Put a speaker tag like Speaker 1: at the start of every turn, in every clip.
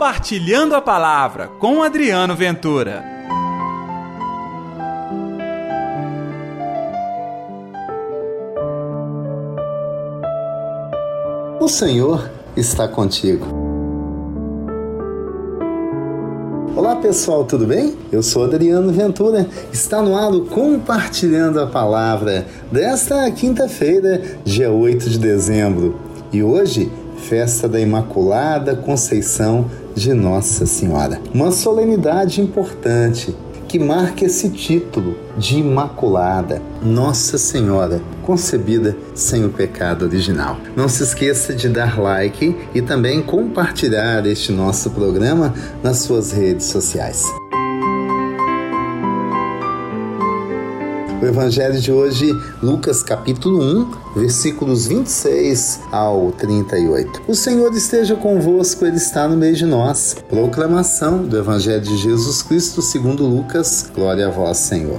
Speaker 1: Compartilhando a Palavra com Adriano Ventura.
Speaker 2: O Senhor está contigo. Olá pessoal, tudo bem? Eu sou Adriano Ventura. Está no ar o Compartilhando a Palavra desta quinta-feira, dia 8 de dezembro. E hoje festa da Imaculada Conceição de Nossa Senhora. Uma solenidade importante que marca esse título de Imaculada, Nossa Senhora, concebida sem o pecado original. Não se esqueça de dar like e também compartilhar este nosso programa nas suas redes sociais. O evangelho de hoje, Lucas capítulo 1, versículos 26 ao 38. O Senhor esteja convosco, ele está no meio de nós. Proclamação do evangelho de Jesus Cristo, segundo Lucas. Glória a vós, Senhor.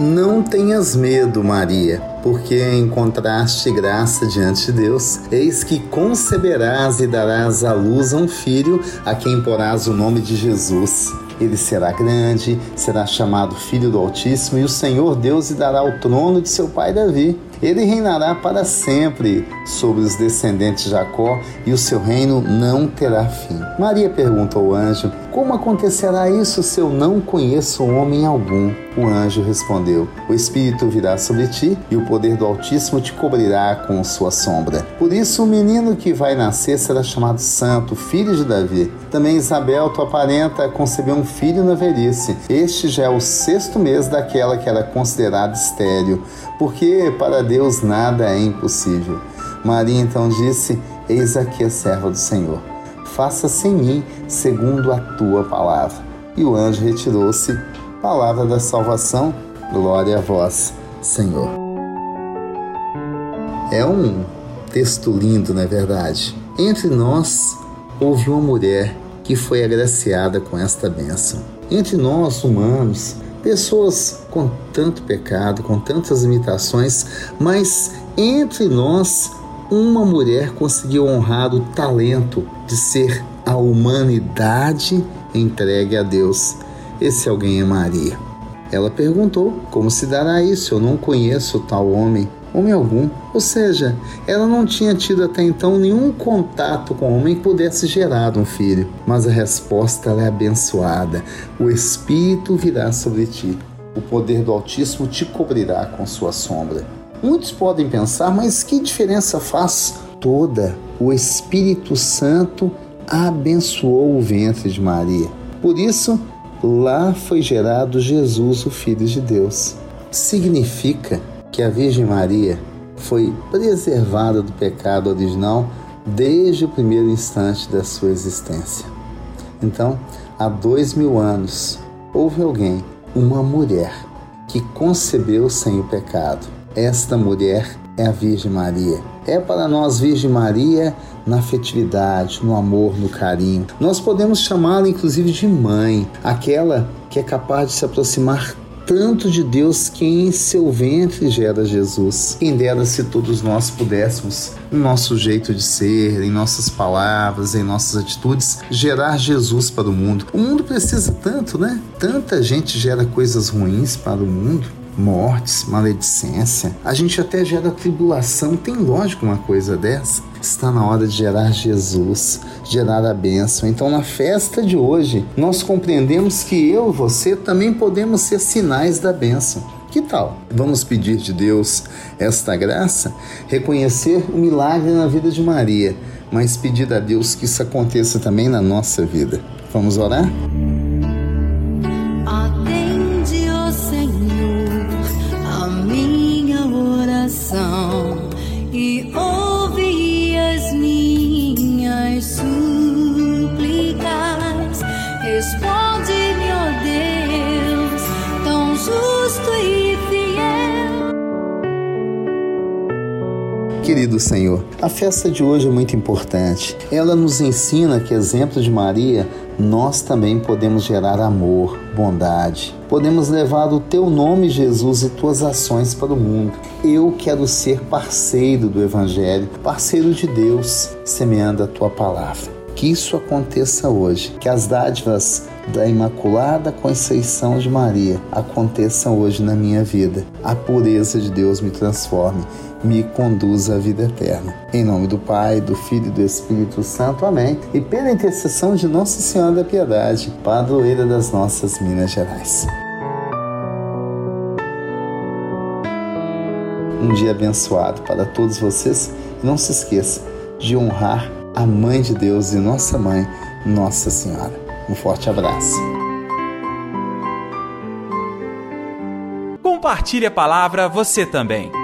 Speaker 2: não tenhas medo, Maria, porque encontraste graça diante de Deus. Eis que conceberás e darás à luz a um filho, a quem porás o nome de Jesus. Ele será grande, será chamado Filho do Altíssimo, e o Senhor Deus lhe dará o trono de seu pai Davi. Ele reinará para sempre sobre os descendentes de Jacó, e o seu reino não terá fim. Maria perguntou ao anjo: Como acontecerá isso se eu não conheço homem algum? O anjo respondeu: O Espírito virá sobre ti, e o poder do Altíssimo te cobrirá com sua sombra. Por isso, o menino que vai nascer será chamado Santo, filho de Davi. Também Isabel, tua parenta, concebeu um filho na velhice. Este já é o sexto mês daquela que era considerada estéril, porque para Deus nada é impossível. Maria então disse: Eis aqui a serva do Senhor. Faça-se em mim segundo a tua palavra. E o anjo retirou-se Palavra da salvação, glória a vós, Senhor. É um texto lindo, não é verdade? Entre nós houve uma mulher que foi agraciada com esta bênção. Entre nós, humanos, pessoas com tanto pecado, com tantas limitações, mas entre nós, uma mulher conseguiu honrar o talento de ser a humanidade entregue a Deus esse alguém é Maria. Ela perguntou: Como se dará isso? Eu não conheço tal homem, homem algum. Ou seja, ela não tinha tido até então nenhum contato com homem que pudesse gerar um filho. Mas a resposta é abençoada: O Espírito virá sobre ti, o poder do Altíssimo te cobrirá com sua sombra. Muitos podem pensar, mas que diferença faz? Toda. O Espírito Santo abençoou o ventre de Maria. Por isso, lá foi gerado Jesus, o Filho de Deus. Significa que a Virgem Maria foi preservada do pecado original desde o primeiro instante da sua existência. Então, há dois mil anos, houve alguém, uma mulher, que concebeu sem o pecado. Esta mulher é a Virgem Maria. É para nós Virgem Maria na afetividade, no amor, no carinho. Nós podemos chamá-la inclusive de mãe, aquela que é capaz de se aproximar tanto de Deus que em seu ventre gera Jesus. Quem dera se todos nós pudéssemos, no nosso jeito de ser, em nossas palavras, em nossas atitudes, gerar Jesus para o mundo. O mundo precisa tanto, né? Tanta gente gera coisas ruins para o mundo mortes, maledicência. A gente até gera tribulação. Tem lógico uma coisa dessa? Está na hora de gerar Jesus, gerar a bênção. Então, na festa de hoje, nós compreendemos que eu e você também podemos ser sinais da bênção. Que tal? Vamos pedir de Deus esta graça, reconhecer o milagre na vida de Maria, mas pedir a Deus que isso aconteça também na nossa vida. Vamos orar? Querido Senhor, a festa de hoje é muito importante. Ela nos ensina que, exemplo de Maria, nós também podemos gerar amor, bondade. Podemos levar o teu nome, Jesus, e tuas ações para o mundo. Eu quero ser parceiro do Evangelho, parceiro de Deus, semeando a tua palavra. Que isso aconteça hoje, que as dádivas da Imaculada Conceição de Maria aconteçam hoje na minha vida. A pureza de Deus me transforme me conduza à vida eterna. Em nome do Pai, do Filho e do Espírito Santo. Amém. E pela intercessão de Nossa Senhora da Piedade, padroeira das nossas Minas Gerais. Um dia abençoado para todos vocês. Não se esqueça de honrar a Mãe de Deus e nossa Mãe, Nossa Senhora. Um forte abraço.
Speaker 1: Compartilhe a palavra você também.